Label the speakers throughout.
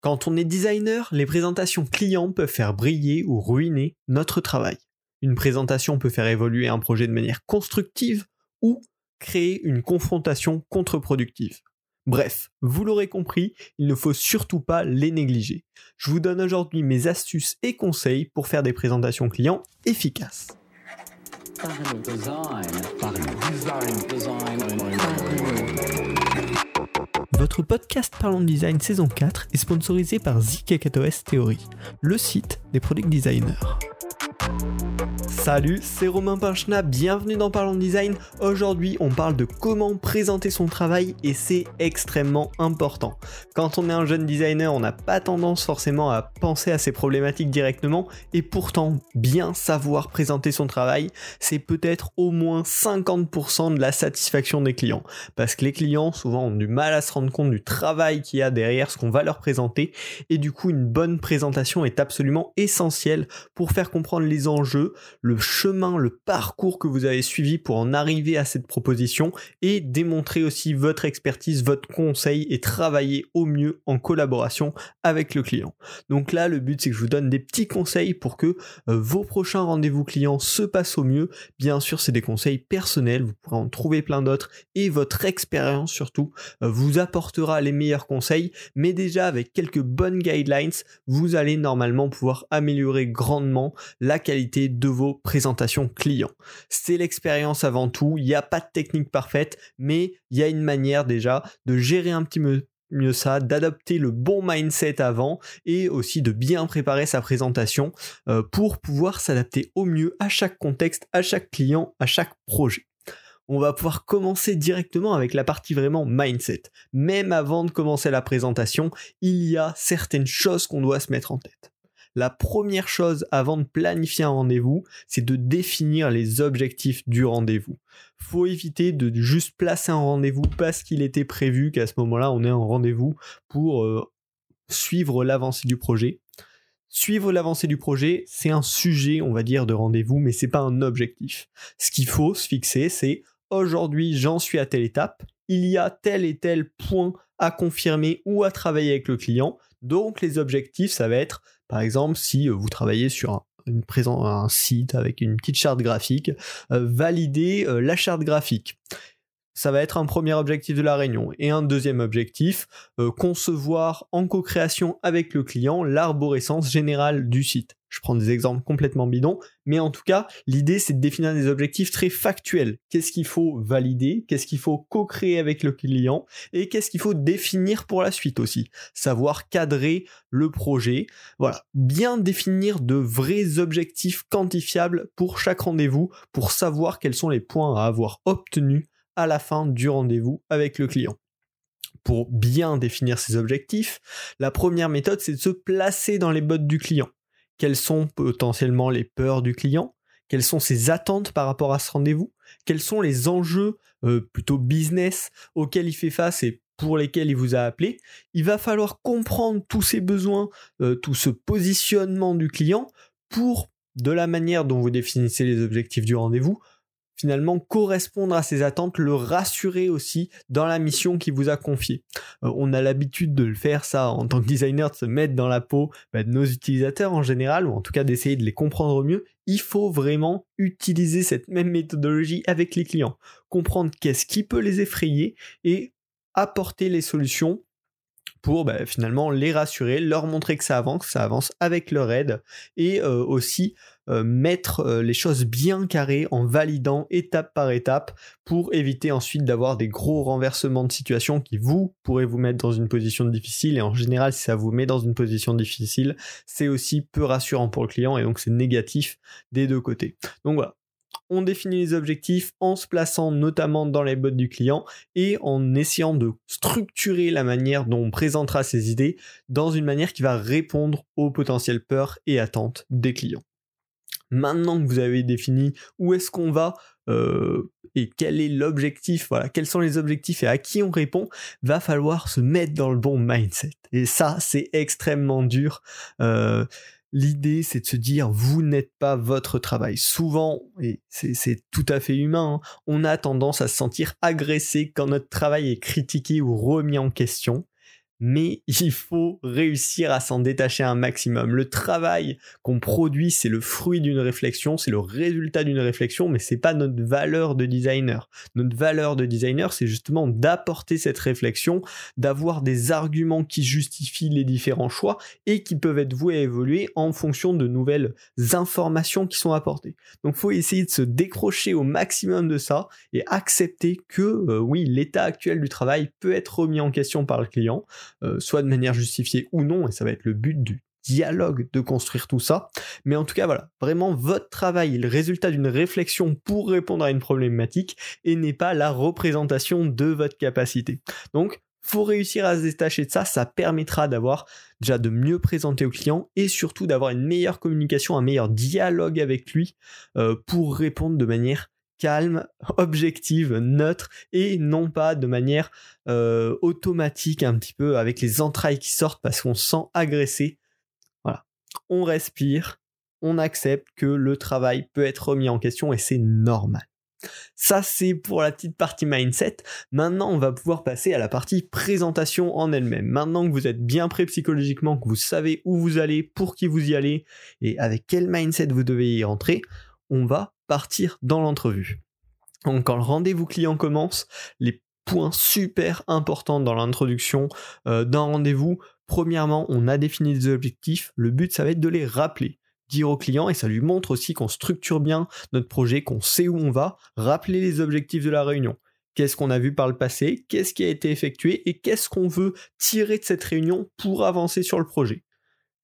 Speaker 1: Quand on est designer, les présentations clients peuvent faire briller ou ruiner notre travail. Une présentation peut faire évoluer un projet de manière constructive ou créer une confrontation contre-productive. Bref, vous l'aurez compris, il ne faut surtout pas les négliger. Je vous donne aujourd'hui mes astuces et conseils pour faire des présentations clients efficaces. Votre podcast Parlons Design saison 4 est sponsorisé par ZKKOS Theory, le site des product designers. Salut, c'est Romain Pinchna, bienvenue dans Parlons Design. Aujourd'hui, on parle de comment présenter son travail et c'est extrêmement important. Quand on est un jeune designer, on n'a pas tendance forcément à penser à ces problématiques directement et pourtant, bien savoir présenter son travail, c'est peut-être au moins 50% de la satisfaction des clients. Parce que les clients, souvent, ont du mal à se rendre compte du travail qu'il y a derrière ce qu'on va leur présenter et du coup, une bonne présentation est absolument essentielle pour faire comprendre les enjeux, chemin, le parcours que vous avez suivi pour en arriver à cette proposition et démontrer aussi votre expertise, votre conseil et travailler au mieux en collaboration avec le client. Donc là, le but c'est que je vous donne des petits conseils pour que euh, vos prochains rendez-vous clients se passent au mieux. Bien sûr, c'est des conseils personnels, vous pourrez en trouver plein d'autres et votre expérience surtout euh, vous apportera les meilleurs conseils, mais déjà avec quelques bonnes guidelines, vous allez normalement pouvoir améliorer grandement la qualité de vos présentation client. C'est l'expérience avant tout, il n'y a pas de technique parfaite, mais il y a une manière déjà de gérer un petit peu mieux ça, d'adopter le bon mindset avant et aussi de bien préparer sa présentation euh, pour pouvoir s'adapter au mieux à chaque contexte, à chaque client, à chaque projet. On va pouvoir commencer directement avec la partie vraiment mindset. Même avant de commencer la présentation, il y a certaines choses qu'on doit se mettre en tête la première chose avant de planifier un rendez-vous, c'est de définir les objectifs du rendez-vous. Faut éviter de juste placer un rendez-vous parce qu'il était prévu qu'à ce moment-là, on ait un rendez-vous pour euh, suivre l'avancée du projet. Suivre l'avancée du projet, c'est un sujet, on va dire, de rendez-vous, mais c'est pas un objectif. Ce qu'il faut se fixer, c'est aujourd'hui, j'en suis à telle étape, il y a tel et tel point à confirmer ou à travailler avec le client. Donc les objectifs, ça va être par exemple, si euh, vous travaillez sur un, site avec une petite charte graphique, euh, valider euh, la charte graphique. Ça va être un premier objectif de la réunion. Et un deuxième objectif, concevoir en co-création avec le client l'arborescence générale du site. Je prends des exemples complètement bidons, mais en tout cas, l'idée c'est de définir des objectifs très factuels. Qu'est-ce qu'il faut valider, qu'est-ce qu'il faut co-créer avec le client, et qu'est-ce qu'il faut définir pour la suite aussi. Savoir cadrer le projet. Voilà, bien définir de vrais objectifs quantifiables pour chaque rendez-vous, pour savoir quels sont les points à avoir obtenus à la fin du rendez-vous avec le client pour bien définir ses objectifs, la première méthode, c'est de se placer dans les bottes du client quelles sont potentiellement les peurs du client, quelles sont ses attentes par rapport à ce rendez-vous, quels sont les enjeux euh, plutôt business auxquels il fait face et pour lesquels il vous a appelé? Il va falloir comprendre tous ces besoins, euh, tout ce positionnement du client pour, de la manière dont vous définissez les objectifs du rendez-vous, finalement correspondre à ses attentes, le rassurer aussi dans la mission qu'il vous a confiée. Euh, on a l'habitude de le faire ça en tant que designer, de se mettre dans la peau bah, de nos utilisateurs en général, ou en tout cas d'essayer de les comprendre mieux. Il faut vraiment utiliser cette même méthodologie avec les clients, comprendre qu'est-ce qui peut les effrayer et apporter les solutions pour bah, finalement les rassurer, leur montrer que ça avance, que ça avance avec leur aide et euh, aussi euh, mettre euh, les choses bien carrées en validant étape par étape pour éviter ensuite d'avoir des gros renversements de situation qui vous pourrez vous mettre dans une position difficile et en général si ça vous met dans une position difficile c'est aussi peu rassurant pour le client et donc c'est négatif des deux côtés. Donc voilà, on définit les objectifs en se plaçant notamment dans les bottes du client et en essayant de structurer la manière dont on présentera ses idées dans une manière qui va répondre aux potentielles peurs et attentes des clients. Maintenant que vous avez défini où est-ce qu'on va euh, et quel est l'objectif, voilà, quels sont les objectifs et à qui on répond, va falloir se mettre dans le bon mindset. Et ça, c'est extrêmement dur. Euh, L'idée, c'est de se dire, vous n'êtes pas votre travail. Souvent, et c'est tout à fait humain, hein, on a tendance à se sentir agressé quand notre travail est critiqué ou remis en question. Mais il faut réussir à s'en détacher un maximum. Le travail qu'on produit, c'est le fruit d'une réflexion, c'est le résultat d'une réflexion, mais c'est pas notre valeur de designer. Notre valeur de designer, c'est justement d'apporter cette réflexion, d'avoir des arguments qui justifient les différents choix et qui peuvent être voués à évoluer en fonction de nouvelles informations qui sont apportées. Donc faut essayer de se décrocher au maximum de ça et accepter que euh, oui, l'état actuel du travail peut être remis en question par le client euh, soit de manière justifiée ou non, et ça va être le but du dialogue de construire tout ça. Mais en tout cas, voilà, vraiment votre travail le résultat d'une réflexion pour répondre à une problématique et n'est pas la représentation de votre capacité. Donc, faut réussir à se détacher de ça, ça permettra d'avoir déjà de mieux présenter au client et surtout d'avoir une meilleure communication, un meilleur dialogue avec lui euh, pour répondre de manière calme, objective, neutre et non pas de manière euh, automatique un petit peu avec les entrailles qui sortent parce qu'on se sent agressé. Voilà. On respire, on accepte que le travail peut être remis en question et c'est normal. Ça, c'est pour la petite partie mindset. Maintenant, on va pouvoir passer à la partie présentation en elle-même. Maintenant que vous êtes bien prêt psychologiquement, que vous savez où vous allez, pour qui vous y allez et avec quel mindset vous devez y rentrer, on va partir dans l'entrevue. Donc quand le rendez-vous client commence, les points super importants dans l'introduction euh, d'un rendez-vous, premièrement, on a défini des objectifs, le but ça va être de les rappeler dire au client et ça lui montre aussi qu'on structure bien notre projet, qu'on sait où on va, rappeler les objectifs de la réunion. Qu'est-ce qu'on a vu par le passé, qu'est-ce qui a été effectué? Et qu'est-ce qu'on veut tirer de cette réunion pour avancer sur le projet?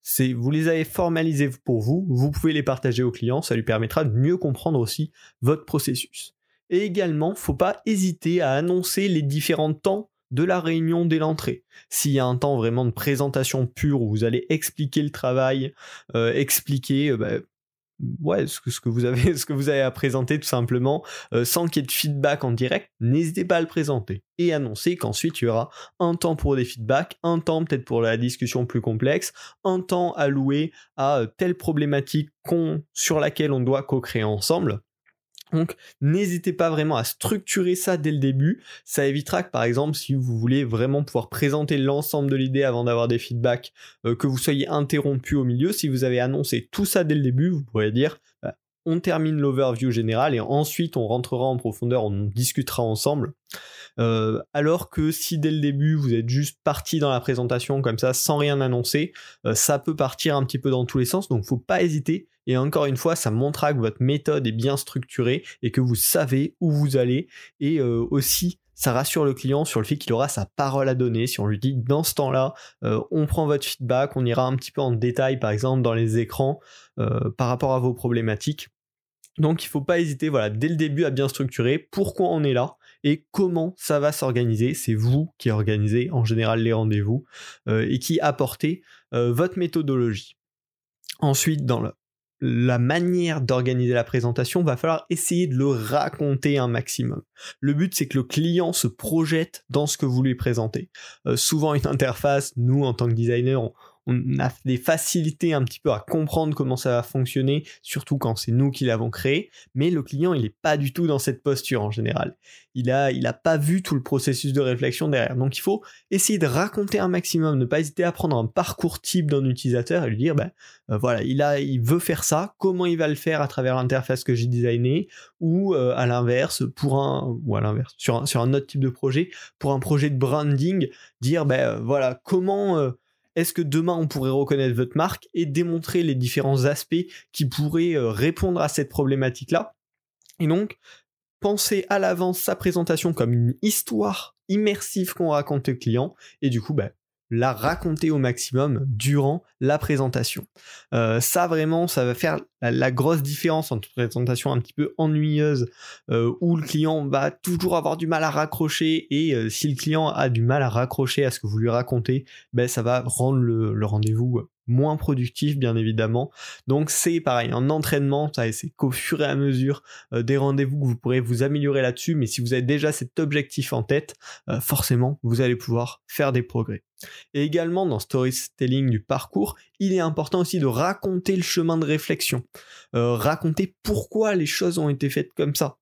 Speaker 1: C'est vous les avez formalisés pour vous, vous pouvez les partager au client, ça lui permettra de mieux comprendre aussi votre processus. Et également, faut pas hésiter à annoncer les différents temps de la réunion dès l'entrée. S'il y a un temps vraiment de présentation pure où vous allez expliquer le travail, euh, expliquer euh, bah, ouais, ce que, vous avez à présenter tout simplement, euh, sans qu'il y ait de feedback en direct, n'hésitez pas à le présenter et annoncer qu'ensuite il y aura un temps pour des feedbacks, un temps peut-être pour la discussion plus complexe, un temps alloué à euh, telle problématique sur laquelle on doit co-créer ensemble. Donc n'hésitez pas vraiment à structurer ça dès le début. Ça évitera que par exemple si vous voulez vraiment pouvoir présenter l'ensemble de l'idée avant d'avoir des feedbacks, euh, que vous soyez interrompu au milieu. Si vous avez annoncé tout ça dès le début, vous pourrez dire bah, on termine l'overview général et ensuite on rentrera en profondeur, on discutera ensemble. Euh, alors que si dès le début vous êtes juste parti dans la présentation comme ça sans rien annoncer, euh, ça peut partir un petit peu dans tous les sens, donc faut pas hésiter. Et encore une fois, ça montrera que votre méthode est bien structurée et que vous savez où vous allez. Et euh, aussi, ça rassure le client sur le fait qu'il aura sa parole à donner. Si on lui dit dans ce temps-là, on prend votre feedback, on ira un petit peu en détail, par exemple dans les écrans, par rapport à vos problématiques. Donc il ne faut pas hésiter, voilà, dès le début à bien structurer pourquoi on est là et comment ça va s'organiser. C'est vous qui organisez en général les rendez-vous euh, et qui apportez euh, votre méthodologie. Ensuite, dans la manière d'organiser la présentation, va falloir essayer de le raconter un maximum. Le but, c'est que le client se projette dans ce que vous lui présentez. Euh, souvent, une interface, nous, en tant que designer, on a des facilités un petit peu à comprendre comment ça va fonctionner, surtout quand c'est nous qui l'avons créé, mais le client, il n'est pas du tout dans cette posture en général. Il a, il a pas vu tout le processus de réflexion derrière. Donc il faut essayer de raconter un maximum, ne pas hésiter à prendre un parcours type d'un utilisateur et lui dire, ben euh, voilà, il a, il veut faire ça, comment il va le faire à travers l'interface que j'ai designé, ou euh, à l'inverse, pour un, ou à l'inverse, sur un, sur un autre type de projet, pour un projet de branding, dire, ben euh, voilà, comment est-ce que demain on pourrait reconnaître votre marque et démontrer les différents aspects qui pourraient euh, répondre à cette problématique-là? Et donc, pensez à l'avance sa présentation comme une histoire immersive qu'on raconte au client et du coup, bah, la raconter au maximum durant la présentation. Euh, ça vraiment, ça va faire la, grosse différence entre présentation un petit peu ennuyeuse euh, où le client va toujours avoir du mal à raccrocher et euh, si le client a du mal à raccrocher à ce que vous lui racontez, ben ça va rendre le rendez-vous moins productif bien évidemment. Donc c'est pareil, un entraînement, c'est qu'au fur et à mesure euh, des rendez-vous que vous pourrez vous améliorer là-dessus, mais si vous avez déjà cet objectif en tête, forcément vous allez pouvoir faire des progrès. Et également dans storytelling du parcours, il est important aussi de raconter le chemin de réflexion, euh, raconter pourquoi les choses ont été faites comme ça.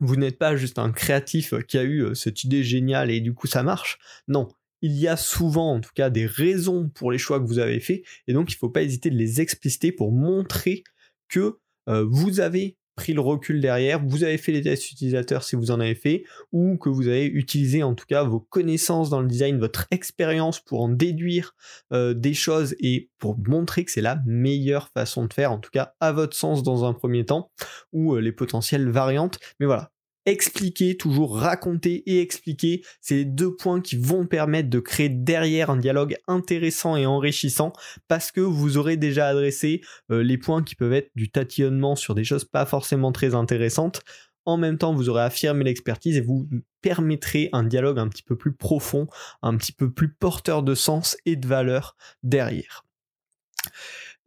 Speaker 1: Vous n'êtes pas juste un créatif qui a eu cette idée géniale et du coup ça marche. Non, il y a souvent en tout cas des raisons pour les choix que vous avez faits, et donc il ne faut pas hésiter de les expliciter pour montrer que euh, vous avez pris le recul derrière, vous avez fait les tests utilisateurs si vous en avez fait, ou que vous avez utilisé en tout cas vos connaissances dans le design, votre expérience pour en déduire euh, des choses et pour montrer que c'est la meilleure façon de faire, en tout cas à votre sens dans un premier temps, ou euh, les potentielles variantes. Mais voilà, expliquer, toujours raconter et expliquer, c'est les deux points qui vont permettre de créer derrière un dialogue intéressant et enrichissant parce que vous aurez déjà adressé euh, les points qui peuvent être du tatillonnement sur des choses pas forcément très intéressantes. En même temps, vous aurez affirmé l'expertise et vous permettrez un dialogue un petit peu plus profond, un petit peu plus porteur de sens et de valeur derrière.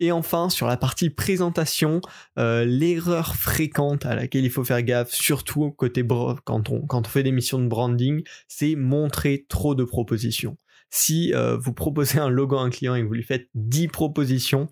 Speaker 1: Et enfin, sur la partie présentation, euh, l'erreur fréquente à laquelle il faut faire gaffe, surtout côté quand on, quand on fait des missions de branding, c'est montrer trop de propositions. Si euh, vous proposez un logo à un client et que vous lui faites 10 propositions,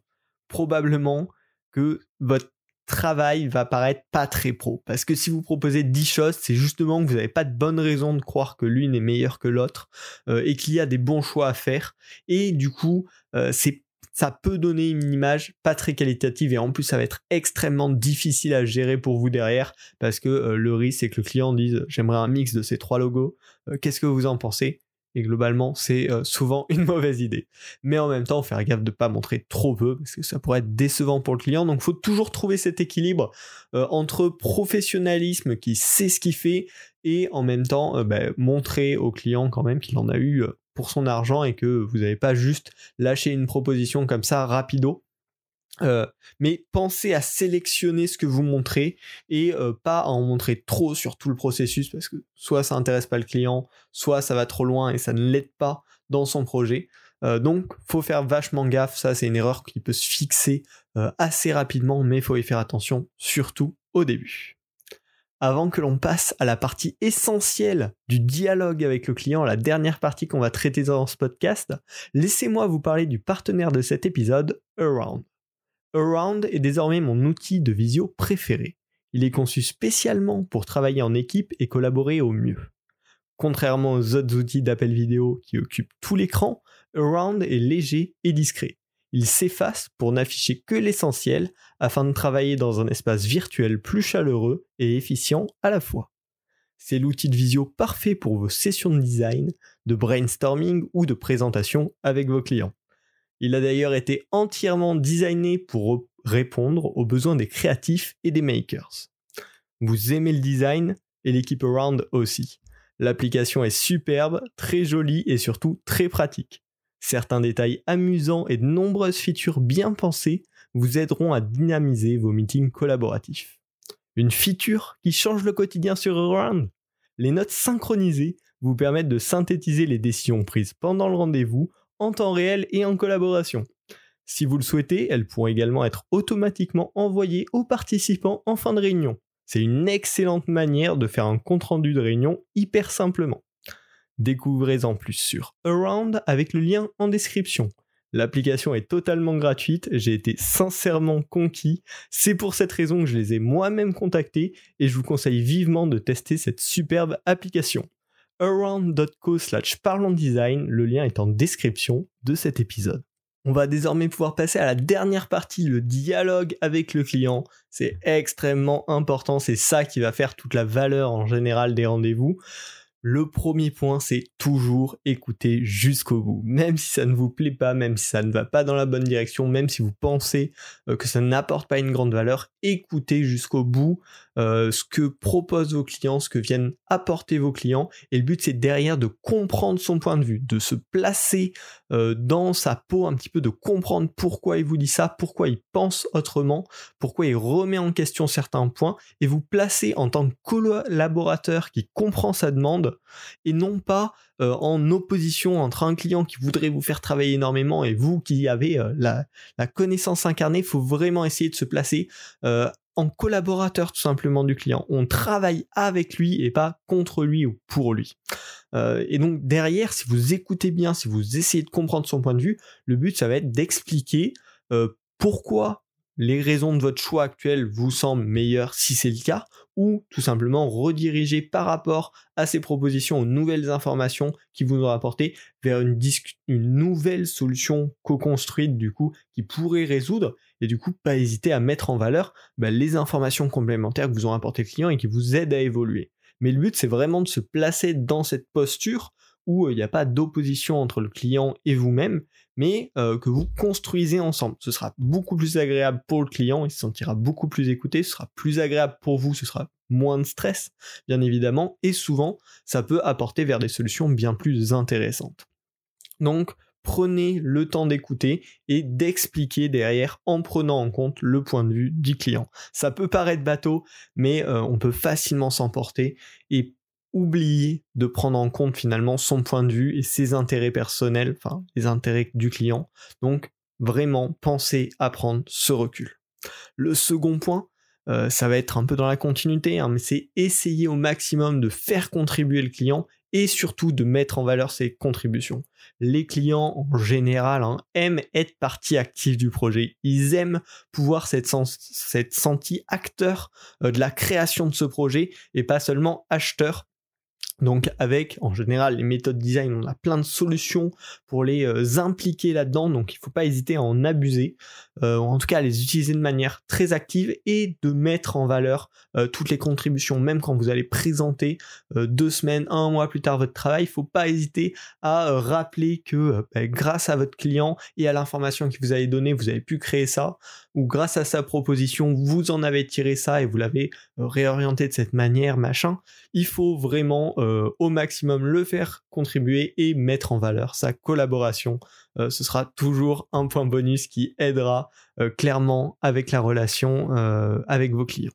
Speaker 1: probablement que votre travail va paraître pas très pro. Parce que si vous proposez 10 choses, c'est justement que vous n'avez pas de bonnes raisons de croire que l'une est meilleure que l'autre euh, et qu'il y a des bons choix à faire. Et du coup, c'est ça peut donner une image pas très qualitative et en plus ça va être extrêmement difficile à gérer pour vous derrière parce que euh, le risque c'est que le client dise j'aimerais un mix de ces trois logos, euh, qu'est-ce que vous en pensez? Et globalement c'est euh, souvent une mauvaise idée. Mais en même temps, faire gaffe de ne pas montrer trop peu parce que ça pourrait être décevant pour le client. Donc il faut toujours trouver cet équilibre entre professionnalisme qui sait ce qu'il fait et en même temps bah, montrer au client quand même qu'il en a eu pour son argent et que vous n'avez pas juste lâché une proposition comme ça rapido. Euh, mais pensez à sélectionner ce que vous montrez et euh, pas à en montrer trop sur tout le processus parce que soit ça intéresse pas le client, soit ça va trop loin et ça ne l'aide pas dans son projet. Euh, donc faut faire vachement gaffe, ça c'est une erreur qui peut se fixer assez rapidement, mais il faut y faire attention surtout au début avant que l'on passe à la partie essentielle du dialogue avec le client, la dernière partie qu'on va traiter dans ce podcast, laissez-moi vous parler du partenaire de cet épisode, Around. Around est désormais mon outil de visio préféré. Il est conçu spécialement pour travailler en équipe et collaborer au mieux. Contrairement aux autres outils d'appel vidéo qui occupent tout l'écran, Around est léger et discret. Il s'efface pour n'afficher que l'essentiel afin de travailler dans un espace virtuel plus chaleureux et efficient à la fois. C'est l'outil de visio parfait pour vos sessions de design, de brainstorming ou de présentation avec vos clients. Il a d'ailleurs été entièrement designé pour répondre aux besoins des créatifs et des makers. Vous aimez le design et l'équipe Around aussi. L'application est superbe, très jolie et surtout très pratique. Certains détails amusants et de nombreuses features bien pensées vous aideront à dynamiser vos meetings collaboratifs. Une feature qui change le quotidien sur Around. Les notes synchronisées vous permettent de synthétiser les décisions prises pendant le rendez-vous en temps réel et en collaboration. Si vous le souhaitez, elles pourront également être automatiquement envoyées aux participants en fin de réunion. C'est une excellente manière de faire un compte-rendu de réunion hyper simplement. Découvrez-en plus sur Around avec le lien en description. L'application est totalement gratuite, j'ai été sincèrement conquis, c'est pour cette raison que je les ai moi-même contactés et je vous conseille vivement de tester cette superbe application. around.co slash design, le lien est en description de cet épisode. On va désormais pouvoir passer à la dernière partie, le dialogue avec le client. C'est extrêmement important, c'est ça qui va faire toute la valeur en général des rendez-vous. Le premier point, c'est toujours écouter jusqu'au bout. Même si ça ne vous plaît pas, même si ça ne va pas dans la bonne direction, même si vous pensez euh, que ça n'apporte pas une grande valeur, écoutez jusqu'au bout euh, ce que proposent vos clients, ce que viennent apporter vos clients. Et le but, c'est derrière de comprendre son point de vue, de se placer euh, dans sa peau un petit peu, de comprendre pourquoi il vous dit ça, pourquoi il pense autrement, pourquoi il remet en question certains points, et vous placer en tant que collaborateur qui comprend sa demande et non pas euh, en opposition entre un client qui voudrait vous faire travailler énormément et vous qui avez euh, la, connaissance incarnée. Il faut vraiment essayer de se placer collaborateur tout simplement du client. On travaille avec lui et pas contre lui ou pour lui. et donc derrière, si vous écoutez bien, si vous essayez de comprendre son point de vue, le but ça va être d'expliquer pourquoi les raisons de votre choix actuel vous semblent meilleures si c'est le cas, ou tout simplement rediriger par rapport à ces propositions aux nouvelles informations qui vous ont apporté vers une, nouvelle solution co-construite du coup qui pourrait résoudre et du coup pas hésiter à mettre en valeur bah, les informations complémentaires que vous ont apporté le client et qui vous aident à évoluer. Mais le but c'est vraiment de se placer dans cette posture où euh, il n'y a pas d'opposition entre le client et vous-même, mais euh, que vous construisez ensemble. Ce sera beaucoup plus agréable pour le client, il se sentira beaucoup plus écouté, ce sera plus agréable pour vous, ce sera moins de stress, bien évidemment, et souvent, ça peut apporter vers des solutions bien plus intéressantes. Donc, prenez le temps d'écouter et d'expliquer derrière en prenant en compte le point de vue du client. Ça peut paraître bateau, mais euh, on peut facilement s'emporter et oublier de prendre en compte finalement son point de vue et ses intérêts personnels, enfin les intérêts du client. Donc vraiment pensez à prendre ce recul. Le second point, euh, ça va être un peu dans la continuité, hein, mais c'est essayer au maximum de faire contribuer le client et surtout de mettre en valeur ses contributions. Les clients en général hein, aiment être partie active du projet. Ils aiment pouvoir s'être senti acteur euh, de la création de ce projet et pas seulement acheteur donc avec en général les méthodes design, on a plein de solutions pour les euh, impliquer là-dedans, donc il ne faut pas hésiter à en abuser, euh, en tout cas à les utiliser de manière très active et de mettre en valeur euh, toutes les contributions, même quand vous allez présenter deux semaines, un mois plus tard votre travail, il ne faut pas hésiter à rappeler que bah, grâce à votre client et à l'information qu'il vous avez donnée, vous avez pu créer ça, ou grâce à sa proposition, vous en avez tiré ça et vous l'avez réorienté de cette manière, machin. Il faut vraiment euh, au maximum le faire contribuer et mettre en valeur sa collaboration. Euh, ce sera toujours un point bonus qui aidera euh, clairement avec la relation avec vos clients.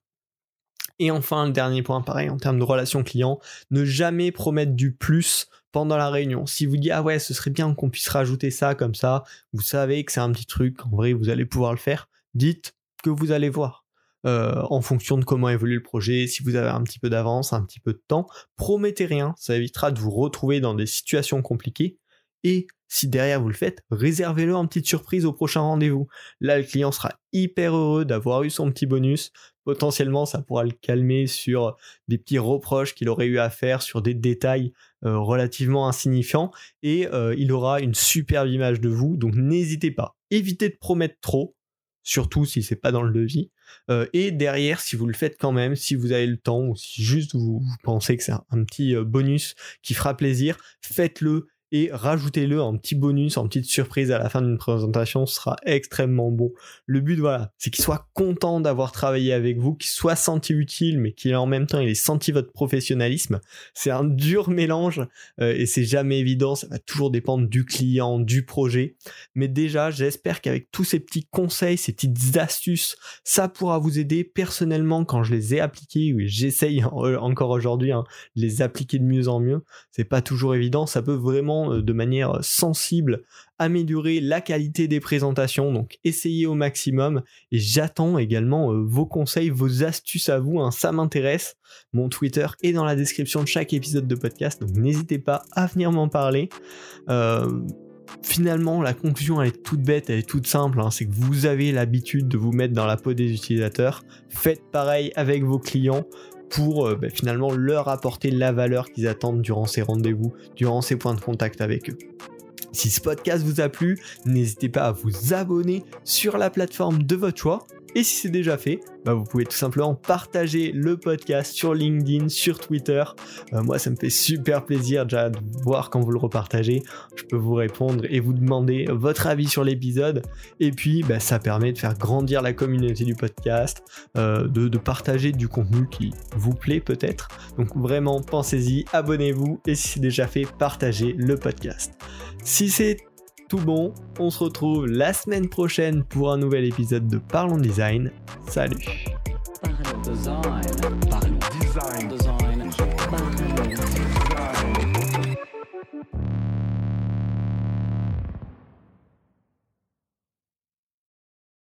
Speaker 1: Et enfin, le dernier point, pareil, en termes de relation client, ne jamais promettre du plus pendant la réunion. Si vous dites, ah ouais, ce serait bien qu'on puisse rajouter ça comme ça, vous savez que c'est un petit truc, en vrai, vous allez pouvoir le faire, dites que vous allez voir. Euh, en fonction de comment évolue le projet, si vous avez un petit peu d'avance, un petit peu de temps. Promettez rien, ça évitera de vous retrouver dans des situations compliquées. Et si derrière vous le faites, réservez-le en petite surprise au prochain rendez-vous. Là, le client sera hyper heureux d'avoir eu son petit bonus. Potentiellement, ça pourra le calmer sur des petits reproches qu'il aurait eu à faire sur des détails euh, relativement insignifiants et euh, il aura une superbe image de vous. Donc n'hésitez pas. Évitez de promettre trop surtout si c'est pas dans le devis. Euh, et derrière, si vous le faites quand même, si vous avez le temps ou si juste vous, pensez que c'est un, petit euh, bonus qui fera plaisir, faites-le et rajoutez-le en petit bonus, en petite surprise à la fin d'une présentation, ce sera extrêmement bon. Le but, voilà, c'est qu'il soit content d'avoir travaillé avec vous, qu'il soit senti utile, mais qu'il en même temps il ait senti votre professionnalisme. C'est un dur mélange euh, et c'est jamais évident, ça va toujours dépendre du client, du projet. Mais déjà, j'espère qu'avec tous ces petits conseils, ces petites astuces, ça pourra vous aider personnellement quand je les ai appliqués, oui, j'essaye encore aujourd'hui hein, les appliquer de mieux en mieux. C'est pas toujours évident, ça peut vraiment euh, de manière sensible améliorer la qualité des présentations. Donc essayez au maximum et j'attends également euh, vos conseils, vos astuces à vous. Hein, ça m'intéresse. Mon Twitter est dans la description de chaque épisode de podcast, donc n'hésitez pas à venir m'en parler. Euh, finalement, la conclusion, elle est toute bête, elle est toute simple. Hein. c'est que vous avez l'habitude de vous mettre dans la peau des utilisateurs. Faites pareil avec vos clients pour euh, bah, finalement leur apporter la valeur qu'ils attendent durant ces rendez-vous, durant ces points de contact avec eux. Si ce podcast vous a plu, n'hésitez pas à vous abonner sur la plateforme de votre choix et si c'est déjà fait, bah, vous pouvez tout simplement partager le podcast sur LinkedIn, sur Twitter. Euh, moi, ça me fait super plaisir déjà de voir quand vous le repartagez. Je peux vous répondre et vous demander votre avis sur l'épisode. Et puis, bah, ça permet de faire grandir la communauté du podcast, euh, de, de partager du contenu qui vous plaît peut-être. Donc vraiment, pensez-y, abonnez-vous et si c'est déjà fait, partagez le podcast. Si c'est tout bon, on se retrouve la semaine prochaine pour un nouvel épisode de Parlons Design. Salut.